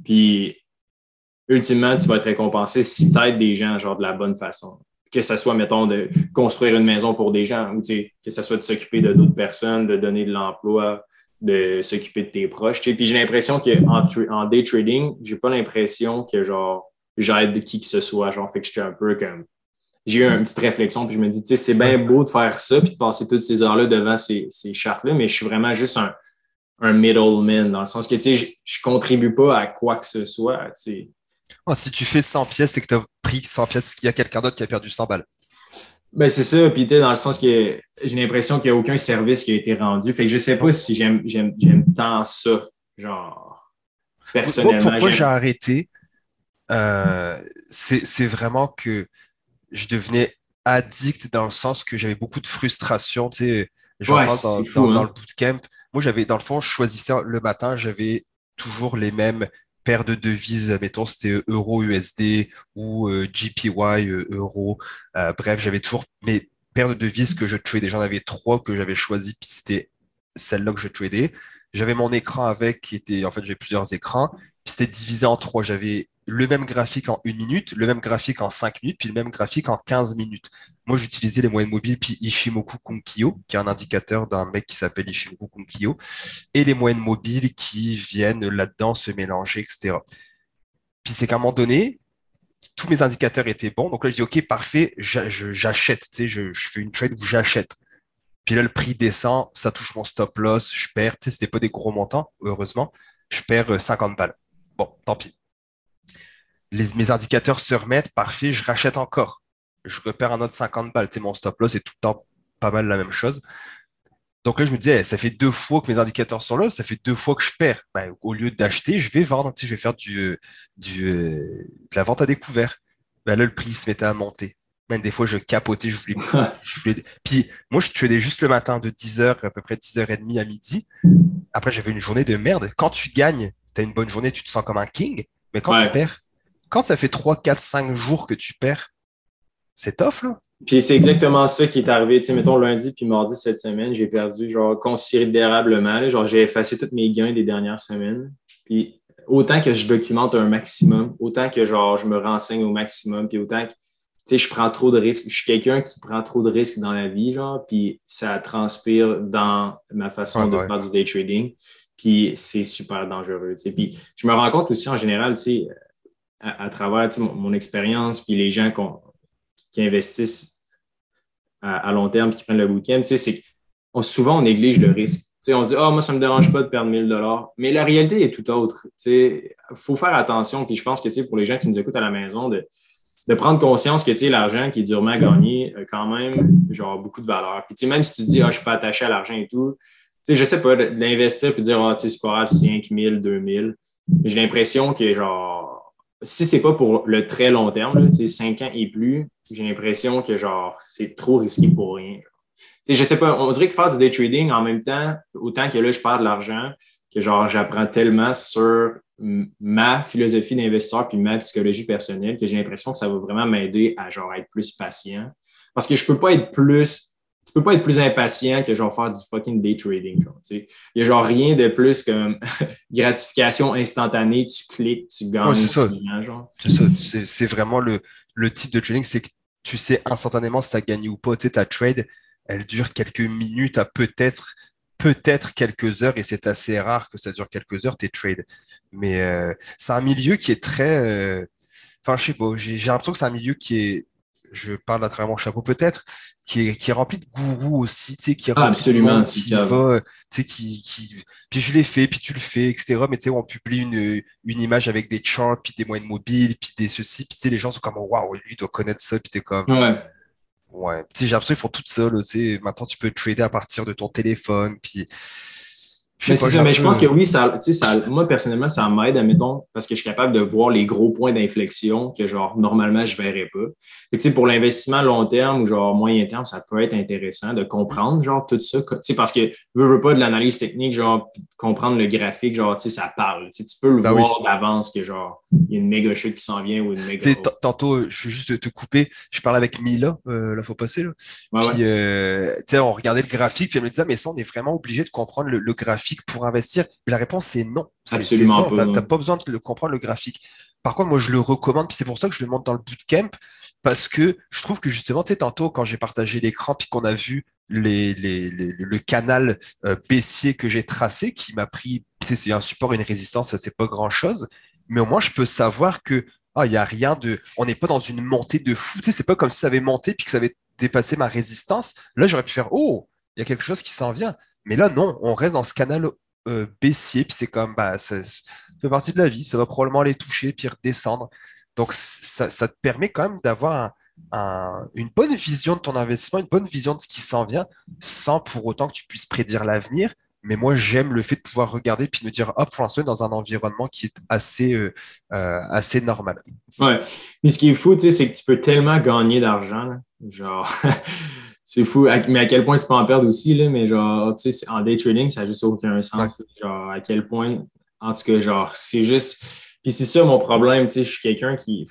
A: Puis, ultimement, tu vas être récompensé si tu aides des gens, genre de la bonne façon. Que ce soit, mettons, de construire une maison pour des gens, ou que ce soit de s'occuper de d'autres personnes, de donner de l'emploi, de s'occuper de tes proches. Puis j'ai l'impression qu'en en day trading, j'ai pas l'impression que genre j'aide qui que ce soit. Genre, fait que un peu comme. J'ai eu une petite réflexion, puis je me dis, tu sais, c'est bien beau de faire ça, puis de passer toutes ces heures-là devant ces, ces chartes-là, mais je suis vraiment juste un, un middleman, dans le sens que, tu sais, je, je contribue pas à quoi que ce soit, tu sais.
B: Oh, si tu fais 100 pièces, c'est que tu as pris 100 pièces, qu'il y a quelqu'un d'autre qui a perdu 100 balles.
A: Ben, c'est ça. Puis, dans le sens que j'ai l'impression qu'il n'y a aucun service qui a été rendu. Fait que je sais pas si j'aime, j'aime, tant ça. Genre, personnellement.
B: pourquoi j'ai arrêté? Euh, c'est vraiment que je devenais addict dans le sens que j'avais beaucoup de frustration. Tu sais, je dans, dans, dans, hein. le bootcamp. Moi, j'avais, dans le fond, je choisissais le matin, j'avais toujours les mêmes paire de devises, mettons, c'était euro USD ou euh, GPY euh, euro. Euh, bref, j'avais toujours mes paires de devises que je tradais. J'en avais trois que j'avais choisi, puis c'était celle-là que je tradais. J'avais mon écran avec, qui était, en fait, j'avais plusieurs écrans, puis c'était divisé en trois. J'avais le même graphique en une minute, le même graphique en cinq minutes, puis le même graphique en 15 minutes. Moi, j'utilisais les moyennes mobiles, puis Ishimoku Kunkyo, qui est un indicateur d'un mec qui s'appelle Ishimoku Kunkyo, et les moyennes mobiles qui viennent là-dedans se mélanger, etc. Puis c'est qu'à un moment donné, tous mes indicateurs étaient bons. Donc là, je dis, OK, parfait, j'achète, tu sais, je, fais une trade où j'achète. Puis là, le prix descend, ça touche mon stop loss, je perds. Tu sais, c'était pas des gros montants, heureusement. Je perds 50 euh, balles. Bon, tant pis. Mes indicateurs se remettent, parfait, je rachète encore je repère un autre 50 balles. Tu sais, mon stop loss, c'est tout le temps pas mal la même chose. Donc là, je me disais, ça fait deux fois que mes indicateurs sont là, ça fait deux fois que je perds. Ben, au lieu d'acheter, je vais vendre, tu sais, je vais faire du, du, de la vente à découvert. Ben là, le prix se mettait à monter. Même des fois, je capotais, je voulais, je voulais... Puis moi, je tradais juste le matin de 10h, à peu près 10h30 à midi. Après, j'avais une journée de merde. Quand tu gagnes, tu as une bonne journée, tu te sens comme un king. Mais quand tu perds, quand ça fait 3, 4, 5 jours que tu perds, c'est tough, là.
A: Puis c'est exactement ça qui est arrivé. Tu sais, mettons, lundi puis mardi cette semaine, j'ai perdu, genre, considérablement. Genre, j'ai effacé tous mes gains des dernières semaines. Puis autant que je documente un maximum, autant que, genre, je me renseigne au maximum, puis autant que, tu sais, je prends trop de risques. Je suis quelqu'un qui prend trop de risques dans la vie, genre, puis ça transpire dans ma façon de faire du day trading. Puis c'est super dangereux, tu sais. Puis je me rends compte aussi, en général, tu sais, à, travers mon, expérience, puis les gens qui investissent à, long terme qui prennent le sais, c'est souvent on néglige le risque. On se dit, oh, moi, ça ne me dérange pas de perdre 1000 dollars. Mais la réalité est tout autre. Il faut faire attention. Puis je pense que pour les gens qui nous écoutent à la maison, de, de prendre conscience que l'argent qui est durement gagné a quand même genre, beaucoup de valeur. Puis même si tu dis, ah, je ne suis pas attaché à l'argent et tout, je sais pas, d'investir et dire, ah, c'est pas grave, 5 000, 2 000. J'ai l'impression que genre, si c'est pas pour le très long terme, là, 5 ans et plus, j'ai l'impression que genre c'est trop risqué pour rien. Je Je sais pas, on dirait que faire du day trading en même temps, autant que là, je perds de l'argent, que genre j'apprends tellement sur ma philosophie d'investisseur puis ma psychologie personnelle que j'ai l'impression que ça va vraiment m'aider à genre être plus patient. Parce que je peux pas être plus peux pas être plus impatient que genre faire du fucking day trading. Il y a genre rien de plus comme gratification instantanée, tu cliques, tu gagnes.
B: c'est ça. C'est ça. C'est vraiment le, le type de trading, c'est que tu sais instantanément si tu as gagné ou pas. Tu sais, ta trade, elle dure quelques minutes à peut-être peut-être quelques heures et c'est assez rare que ça dure quelques heures tes trades. Mais euh, c'est un milieu qui est très. Euh, enfin, je sais pas, j'ai l'impression que c'est un milieu qui est je parle à travers mon chapeau peut-être, qui est, qui est rempli de gourous aussi, tu sais, qui
A: ah, absolument,
B: qui va, tu sais, qui, qui, puis je l'ai fait, puis tu le fais, etc. Mais tu sais, on publie une, une image avec des charts, puis des moyens mobiles, puis des ceci, puis tu sais, les gens sont comme, waouh, lui doit connaître ça, puis t'es comme,
A: ouais.
B: Ouais, tu sais, j'ai l'impression qu'ils font tout ça, tu sais, maintenant tu peux trader à partir de ton téléphone, puis
A: mais, ça, mais je pense que oui, ça, ça, moi personnellement, ça m'aide, admettons, parce que je suis capable de voir les gros points d'inflexion que genre normalement je ne verrais pas. Fait pour l'investissement long terme ou genre moyen terme, ça peut être intéressant de comprendre genre tout ça. Parce que je veux pas de l'analyse technique, genre comprendre le graphique, genre ça parle. tu peux le ben voir d'avance que genre il y a une méga chute qui s'en vient ou une méga.
B: Tantôt, je vais juste te couper. Je parlais avec Mila euh, la fois passée. Là. puis euh, on regardait le graphique, puis elle me disait, mais ça, on est vraiment obligé de comprendre le, graphique pour investir. Mais la réponse, c'est non.
A: Absolument
B: Tu n'as pas besoin de le comprendre le graphique. Par contre, moi, je le recommande, puis c'est pour ça que je le montre dans le bootcamp, parce que je trouve que justement, tu sais, tantôt, quand j'ai partagé l'écran, puis qu'on a vu les, les, le canal euh, baissier que j'ai tracé, qui m'a pris, tu sais, c'est un support, une résistance, c'est pas grand chose mais au moins je peux savoir que ah, il y a rien de, on n'est pas dans une montée de fou. Tu sais, c'est pas comme si ça avait monté puis que ça avait dépassé ma résistance. Là, j'aurais pu faire oh, il y a quelque chose qui s'en vient. Mais là, non, on reste dans ce canal euh, baissier puis c'est comme bah ça, fait partie de la vie. Ça va probablement aller toucher puis redescendre. Donc ça, ça te permet quand même d'avoir un, une bonne vision de ton investissement, une bonne vision de ce qui s'en vient, sans pour autant que tu puisses prédire l'avenir, mais moi, j'aime le fait de pouvoir regarder puis me dire, hop, pour l'instant, dans un environnement qui est assez, euh, euh, assez normal.
A: Ouais. Mais ce qui est fou, tu sais, c'est que tu peux tellement gagner d'argent. Genre, c'est fou. Mais à quel point tu peux en perdre aussi, là, mais genre, tu sais, en day trading, ça n'a juste aucun sens. Genre, à quel point, en tout cas, genre, c'est juste. Puis c'est ça mon problème, tu sais, je suis quelqu'un qui.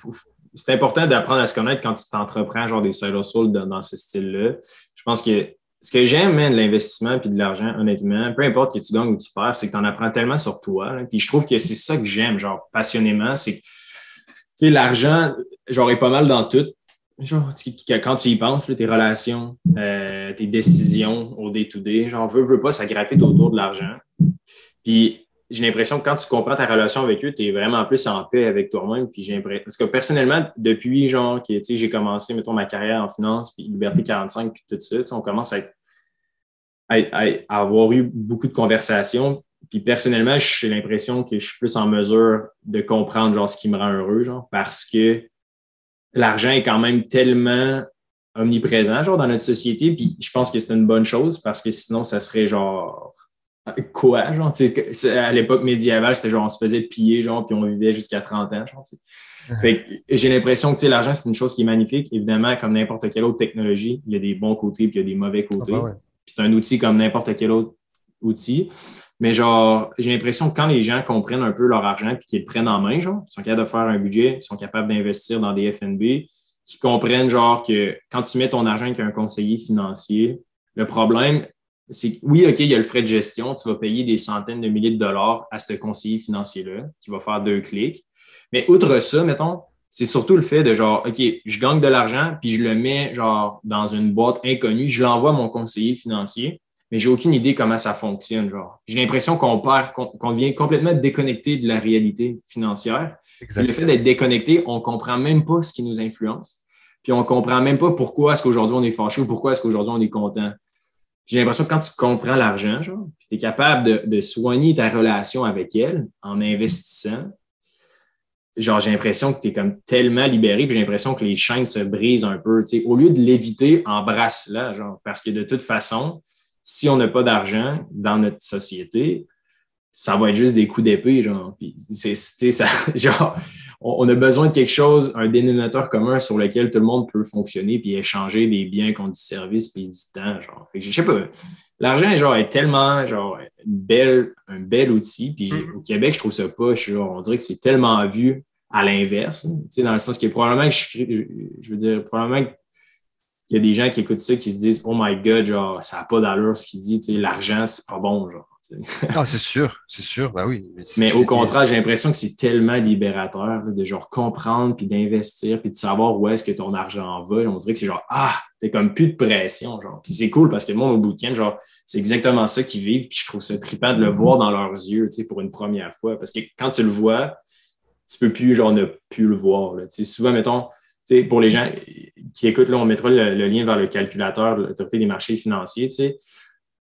A: C'est important d'apprendre à se connaître quand tu t'entreprends, genre, des side hustles dans, dans ce style-là. Je pense que ce que j'aime, de l'investissement puis de l'argent, honnêtement, peu importe que tu gagnes ou tu perds, c'est que tu en apprends tellement sur toi. Puis je trouve que c'est ça que j'aime, genre, passionnément. C'est que, tu sais, l'argent, genre, est pas mal dans tout. Genre, quand tu y penses, tes relations, euh, tes décisions au day-to-day, genre, veux, veux pas, ça gravite autour de l'argent. Puis j'ai l'impression que quand tu comprends ta relation avec eux, tu es vraiment plus en paix avec toi-même. Puis j'ai Parce que personnellement, depuis genre que j'ai commencé, mettons, ma carrière en finance, puis Liberté 45, puis tout ça, on commence à, avoir eu beaucoup de conversations. Puis personnellement, j'ai l'impression que je suis plus en mesure de comprendre genre ce qui me rend heureux, genre, parce que l'argent est quand même tellement omniprésent, genre, dans notre société. Puis je pense que c'est une bonne chose parce que sinon, ça serait genre quoi, genre, à l'époque médiévale, c'était genre, on se faisait piller, genre, puis on vivait jusqu'à 30 ans, genre, Fait j'ai l'impression que, l'argent, c'est une chose qui est magnifique. Évidemment, comme n'importe quelle autre technologie, il y a des bons côtés, puis il y a des mauvais ah, côtés. Bah c'est un outil comme n'importe quel autre outil. Mais genre, j'ai l'impression que quand les gens comprennent un peu leur argent puis qu'ils le prennent en main, genre, ils sont capables de faire un budget, ils sont capables d'investir dans des FNB, qui comprennent genre que quand tu mets ton argent avec un conseiller financier, le problème, c'est oui, OK, il y a le frais de gestion. Tu vas payer des centaines de milliers de dollars à ce conseiller financier-là qui va faire deux clics. Mais outre ça, mettons, c'est surtout le fait de genre, OK, je gagne de l'argent, puis je le mets genre dans une boîte inconnue, je l'envoie à mon conseiller financier, mais j'ai aucune idée comment ça fonctionne. Genre, j'ai l'impression qu'on perd, qu'on devient complètement déconnecté de la réalité financière. Le fait d'être déconnecté, on ne comprend même pas ce qui nous influence. Puis on ne comprend même pas pourquoi est-ce qu'aujourd'hui on est fâché ou pourquoi est-ce qu'aujourd'hui on est content j'ai l'impression que quand tu comprends l'argent, tu es capable de, soigner ta relation avec elle en investissant, genre, j'ai l'impression que tu es comme tellement libéré, puis j'ai l'impression que les chaînes se brisent un peu. Au lieu de l'éviter, embrasse-la, genre, parce que de toute façon, si on n'a pas d'argent dans notre société, ça va être juste des coups d'épée, genre. Puis c'est, ça, genre, on, a besoin de quelque chose, un dénominateur commun sur lequel tout le monde peut fonctionner puis échanger des biens contre du service puis du temps. Genre. je sais pas. L'argent, genre, est tellement genre belle, un bel outil. Puis mm-hmm. au Québec, je trouve ça pas. Genre, on dirait que c'est tellement vu à l'inverse. Dans le sens que probablement que je, je veux dire, probablement qu'il y a des gens qui écoutent ça qui se disent Oh my God, genre, ça n'a pas d'allure ce qu'il dit, l'argent, c'est pas bon, genre
B: ah, c'est sûr, c'est sûr, ben oui.
A: Mais, au contraire, j'ai l'impression que c'est tellement libérateur de genre comprendre puis d'investir puis de savoir où est-ce que ton argent va. On dirait que c'est genre ah, t'es comme plus de pression, genre. Puis c'est cool parce que moi, au week-end, genre, c'est exactement ça qu'ils vivent. Puis je trouve ça trippant de le voir dans leurs yeux, tu sais, pour une première fois. Parce que quand tu le vois, tu peux plus, genre, ne plus le voir. Là. Souvent, mettons, pour les gens qui écoutent, là, on mettra le, lien vers le calculateur de l'autorité des marchés financiers,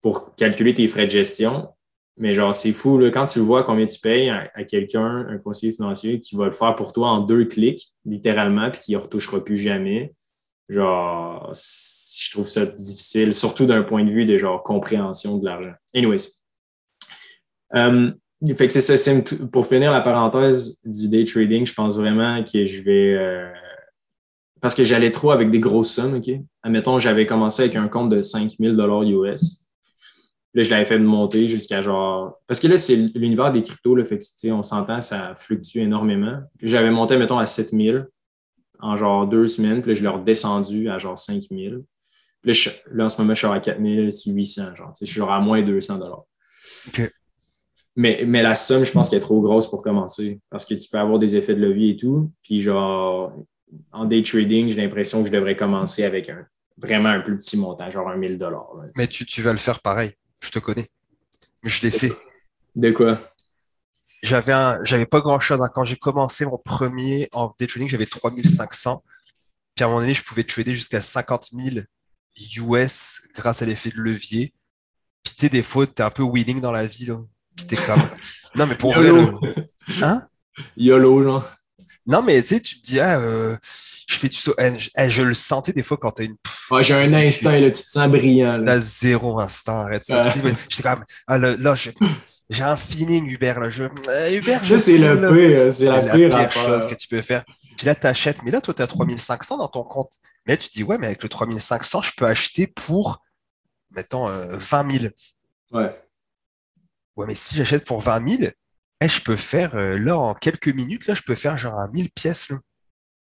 A: pour calculer tes frais de gestion. Mais genre, c'est fou, là, quand tu vois combien tu payes à, quelqu'un, un conseiller financier, qui va le faire pour toi en deux clics, littéralement, puis qui ne retouchera plus jamais. Genre, je trouve ça difficile, surtout d'un point de vue de genre compréhension de l'argent. Anyways. Euh, fait que c'est ça, pour finir la parenthèse du day trading, je pense vraiment que je vais. Euh, parce que j'allais trop avec des grosses sommes, OK? Admettons, j'avais commencé avec un compte de 5000 US. Là, je l'avais fait monter jusqu'à genre. Parce que là, c'est l'univers des cryptos, là, fait que, on s'entend, ça fluctue énormément. J'avais monté, mettons, à 7000 en genre deux semaines, puis là, je l'ai redescendu à genre 5000. Puis là, en ce moment, je suis à 4800, genre. Je suis genre à moins 200
B: OK.
A: Mais, mais la somme, je pense qu'elle est trop grosse pour commencer parce que tu peux avoir des effets de levier et tout. Puis genre, en day trading, j'ai l'impression que je devrais commencer avec un vraiment un plus petit montant, genre un 1000 dollars.
B: Mais tu, tu, vas le faire pareil. Je te connais. Je l'ai fait.
A: De quoi?
B: J'avais pas grand chose. Hein. Quand j'ai commencé mon premier en day trading, j'avais 3500. Puis à un moment donné, je pouvais trader jusqu'à 50 000 US grâce à l'effet de levier. Puis tu sais, des fois, t'es un peu winning dans la vie, là. Puis t'es comme. Non, mais pour vrai, Hein?
A: YOLO, genre.
B: Non, mais tu sais, tu te dis, ah, euh, je fais du saut. Eh, eh, je, le sentais des fois quand t'as une.
A: Ouais, j'ai un instinct, là, tu te sens brillant.
B: T'as zéro instant, arrête ça. J'étais comme, ah, là, là j'ai un feeling, Hubert, là. Je,
A: euh, Hubert, ça, c'est le pire, c'est la,
B: pire, chose que tu peux faire. Puis là, t'achètes, mais là, toi, t'as 3500 dans ton compte. Mais là, tu te dis, ouais, mais avec le 3500, je peux acheter pour, mettons, 20 000.
A: Ouais.
B: Ouais, mais si j'achète pour 20 000, eh, je peux faire, euh, là, en quelques minutes, là, je peux faire genre un 1000 pièces. Là.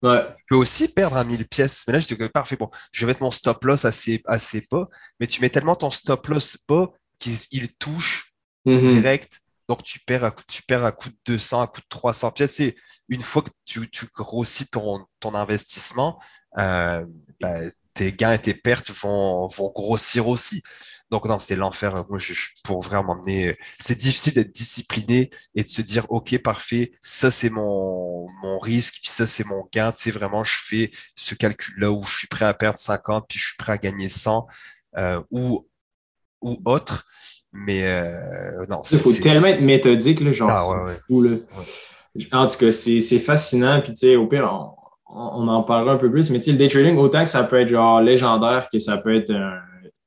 A: Ouais.
B: Je peux aussi perdre un 1000 pièces. Mais là, je dis, parfait, bon, je vais mettre mon stop loss assez, assez bas, mais tu mets tellement ton stop loss bas qu'il touche mm-hmm. direct. Donc, tu perds, à, tu perds à coût de 200, à coût de 300 pièces. Et une fois que tu, tu grossis ton, ton investissement, euh, bah, tes gains et tes pertes vont, vont grossir aussi. Donc non, c'était l'enfer. Moi, je, pour vraiment m'emmener, c'est difficile d'être discipliné et de se dire, OK, parfait, ça c'est mon, mon risque, puis ça c'est mon gain. Tu sais, vraiment, je fais ce calcul-là où je suis prêt à perdre 50, puis je suis prêt à gagner 100 euh, ou, ou autre. Mais euh, non,
A: Il faut tellement être méthodique, là, genre, ah, fou, là. En tout cas, c'est fascinant. Puis, tu sais, au pire, on, on, en parlera un peu plus. Mais, tu sais, le day trading, autant que ça peut être genre légendaire que ça peut être un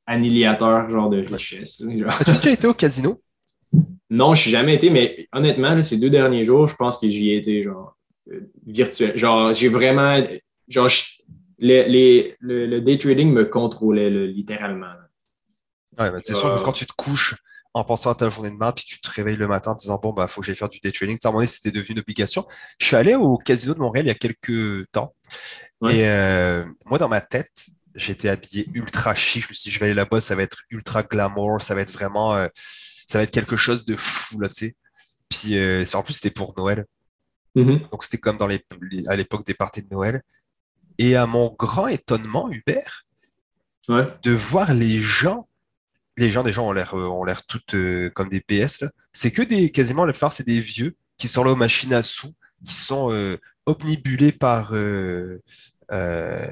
A: annihilateur genre de richesse.
B: As-tu déjà été au casino?
A: Non, je suis jamais été, mais honnêtement, ces deux derniers jours, je pense que j'y ai été genre euh, virtuel. Genre, j'ai vraiment. Genre, les, le, day trading me contrôlait littéralement.
B: Ouais, c'est sûr que quand tu te couches en pensant à ta journée de merde, puis tu te réveilles le matin en disant bon, bah, faut que j'aille faire du day trading. À un moment c'était devenu une obligation. Je suis allé au casino de Montréal il y a quelques temps. Et euh, moi, dans ma tête, j'étais habillé ultra chic. Je me suis dit, je vais aller là-bas, ça va être ultra glamour, ça va être vraiment, euh, ça va être quelque chose de fou, là, tu sais. Puis, euh, en plus, c'était pour Noël.
A: Mm-hmm.
B: Donc, c'était comme dans les, à l'époque des parties de Noël. Et à mon grand étonnement, Hubert, de voir les gens, les gens, des gens ont l'air, euh, ont l'air toutes comme des PS. C'est que des, quasiment, la plupart, c'est des vieux qui sont là aux machines à sous, qui sont omnibulés par, euh,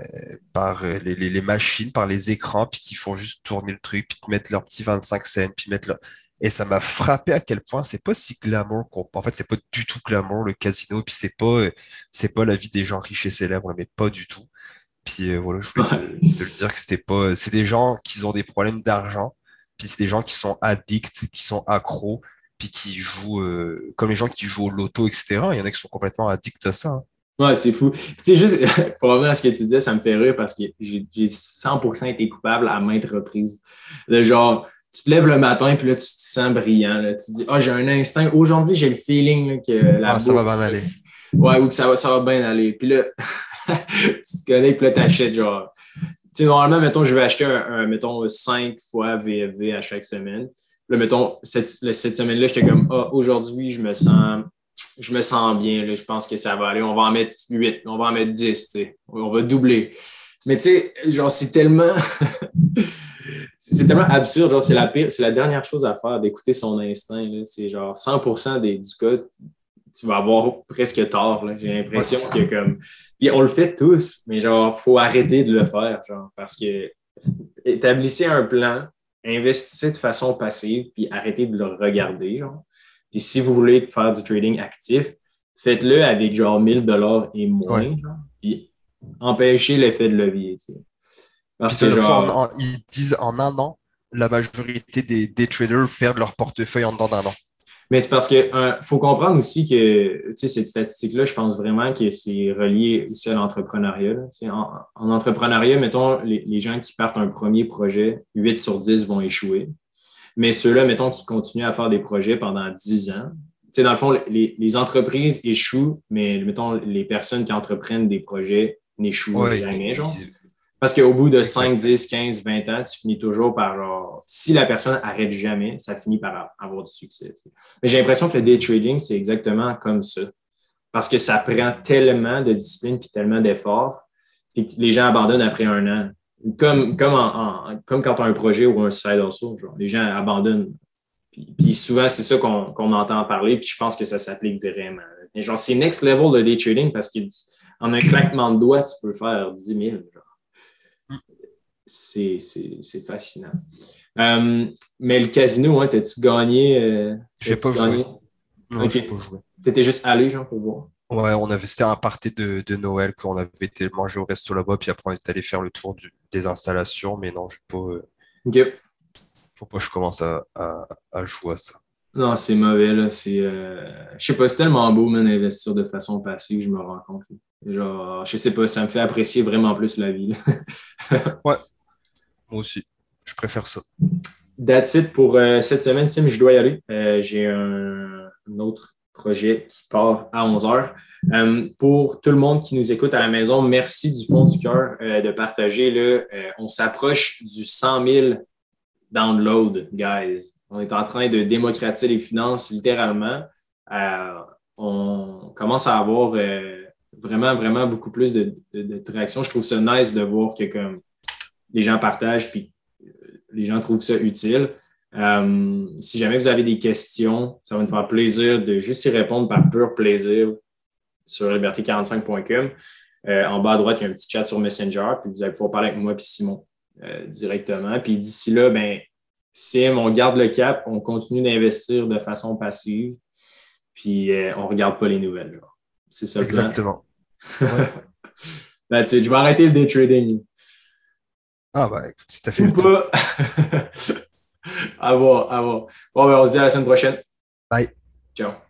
B: par les, les, machines, par les écrans, puis qui font juste tourner le truc, puis te mettre leurs petits 25 cents, puis mettre leur... Et ça m'a frappé à quel point c'est pas si glamour qu'on... En fait, c'est pas du tout glamour, le casino, puis c'est pas, c'est pas la vie des gens riches et célèbres, mais pas du tout. Puis euh, voilà, je voulais te, le dire que c'était pas... C'est des gens qui ont des problèmes d'argent, puis c'est des gens qui sont addicts, qui sont accros, puis qui jouent... Euh, comme les gens qui jouent au loto, etc. Il y en a qui sont complètement addicts à ça. Hein.
A: Ouais, c'est fou. Tu sais, juste pour revenir à ce que tu disais, ça me fait rire parce que j'ai 100% été coupable à maintes reprises. De genre, tu te lèves le matin puis là, tu te sens brillant. Tu te dis, ah, j'ai un instinct. Aujourd'hui, j'ai le feeling que la
B: ah, ça va bien aller.
A: Ouais, ou que ça va, ça va bien aller. Puis là, tu te connectes puis là, tu achètes genre. Tu sais, normalement, mettons, je vais acheter un, mettons, 5 fois VFV à chaque semaine. Là, mettons, cette, cette semaine-là, j'étais comme, ah, aujourd'hui, je me sens je me sens bien. je pense que ça va aller. On va en mettre 8, on va en mettre 10. On va doubler. Mais tu sais, genre, c'est tellement. c'est tellement absurde. Genre, c'est la pire, c'est la dernière chose à faire d'écouter son instinct. C'est genre 100 des, du cas. tu vas avoir presque tort. J'ai l'impression que comme. Puis on le fait tous, mais genre, faut arrêter de le faire, genre, parce que établissez un plan, investissez de façon passive, puis arrêtez de le regarder, genre. Puis si vous voulez faire du trading actif, faites-le avec genre 1000 dollars et moins, puis empêchez l'effet de levier, tu sais.
B: Parce que genre... ils disent en un an, la majorité des, des traders perdent leur portefeuille en dedans d'un an.
A: Mais c'est parce qu'il faut comprendre aussi que cette statistique-là, je pense vraiment que c'est relié aussi à l'entrepreneuriat. En, en, entrepreneuriat, mettons, les, gens qui partent un premier projet, 8 sur 10 vont échouer. Mais ceux-là, mettons, qui continuent à faire des projets pendant 10 ans, dans le fond, les, les, entreprises échouent, mais mettons, les personnes qui entreprennent des projets n'échouent jamais. Genre. Parce qu'au bout de 5, 10, 15, 20 ans, tu finis toujours par genre, si la personne arrête jamais, ça finit par avoir du succès. Mais j'ai l'impression que le day trading, c'est exactement comme ça. Parce que ça prend tellement de discipline puis tellement d'efforts, puis les gens abandonnent après un an. Comme, comme, en, comme quand tu as un projet ou un side also, genre, les gens abandonnent. Puis, souvent, c'est ça qu'on entend parler, puis je pense que ça s'applique vraiment. Et genre, c'est next level de day trading parce qu'en un claquement de doigts, tu peux faire 10 000. Genre c'est fascinant. Euh, mais le casino, hein, t'as-tu gagné? Euh,
B: j'ai pas, gagné? Non, j'ai pas joué.
A: T'étais juste allé, genre, pour voir?
B: Ouais, on avait, c'était un party de, de Noël qu'on avait été manger au resto là-bas, puis après on est allé faire le tour des installations, mais non, je pas. Euh,
A: ok.
B: Faut pas que je commence à, à, jouer à ça.
A: Non, c'est mauvais, là. C'est, je sais pas, c'est tellement beau, man, d'investir de façon passive, je me rends compte. Genre, je sais pas, ça me fait apprécier vraiment plus la vie.
B: ouais, moi aussi. Je préfère ça.
A: That's it pour euh, cette semaine, Sim. Je dois y aller. Euh, j'ai un, autre projet qui part à 11 h. Euh, pour tout le monde qui nous écoute à la maison, merci du fond du cœur de partager. Là, on s'approche du 100 000 downloads, guys. On est en train de démocratiser les finances littéralement. on commence à avoir vraiment, vraiment beaucoup plus de, de, de, traction. Je trouve ça nice de voir que comme les gens partagent puis euh, les gens trouvent ça utile. Euh, si jamais vous avez des questions, ça va nous faire plaisir de juste y répondre par pur plaisir sur liberté45.com. Euh, en bas à droite, il y a un petit chat sur Messenger, puis vous allez pouvoir parler avec moi et Simon directement. Puis d'ici là, ben, Sim, on garde le cap, on continue d'investir de façon passive, puis on ne regarde pas les nouvelles. C'est ça
B: Exactement.
A: Ben, je vais arrêter le day trading.
B: Ah, bah écoute, si t'as fait le
A: pas. à voir, à voir. Bon, ben, on se dit à la semaine prochaine.
B: Bye.
A: Ciao.